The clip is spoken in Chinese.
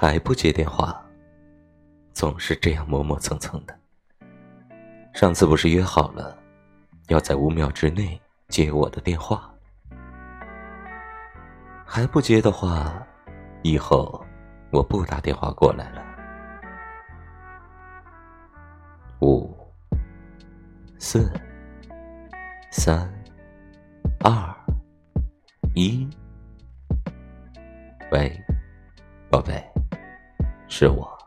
还不接电话，总是这样磨磨蹭蹭的。上次不是约好了，要在五秒之内接我的电话，还不接的话，以后我不打电话过来了。五、四、三、二、一，喂，宝贝。是我。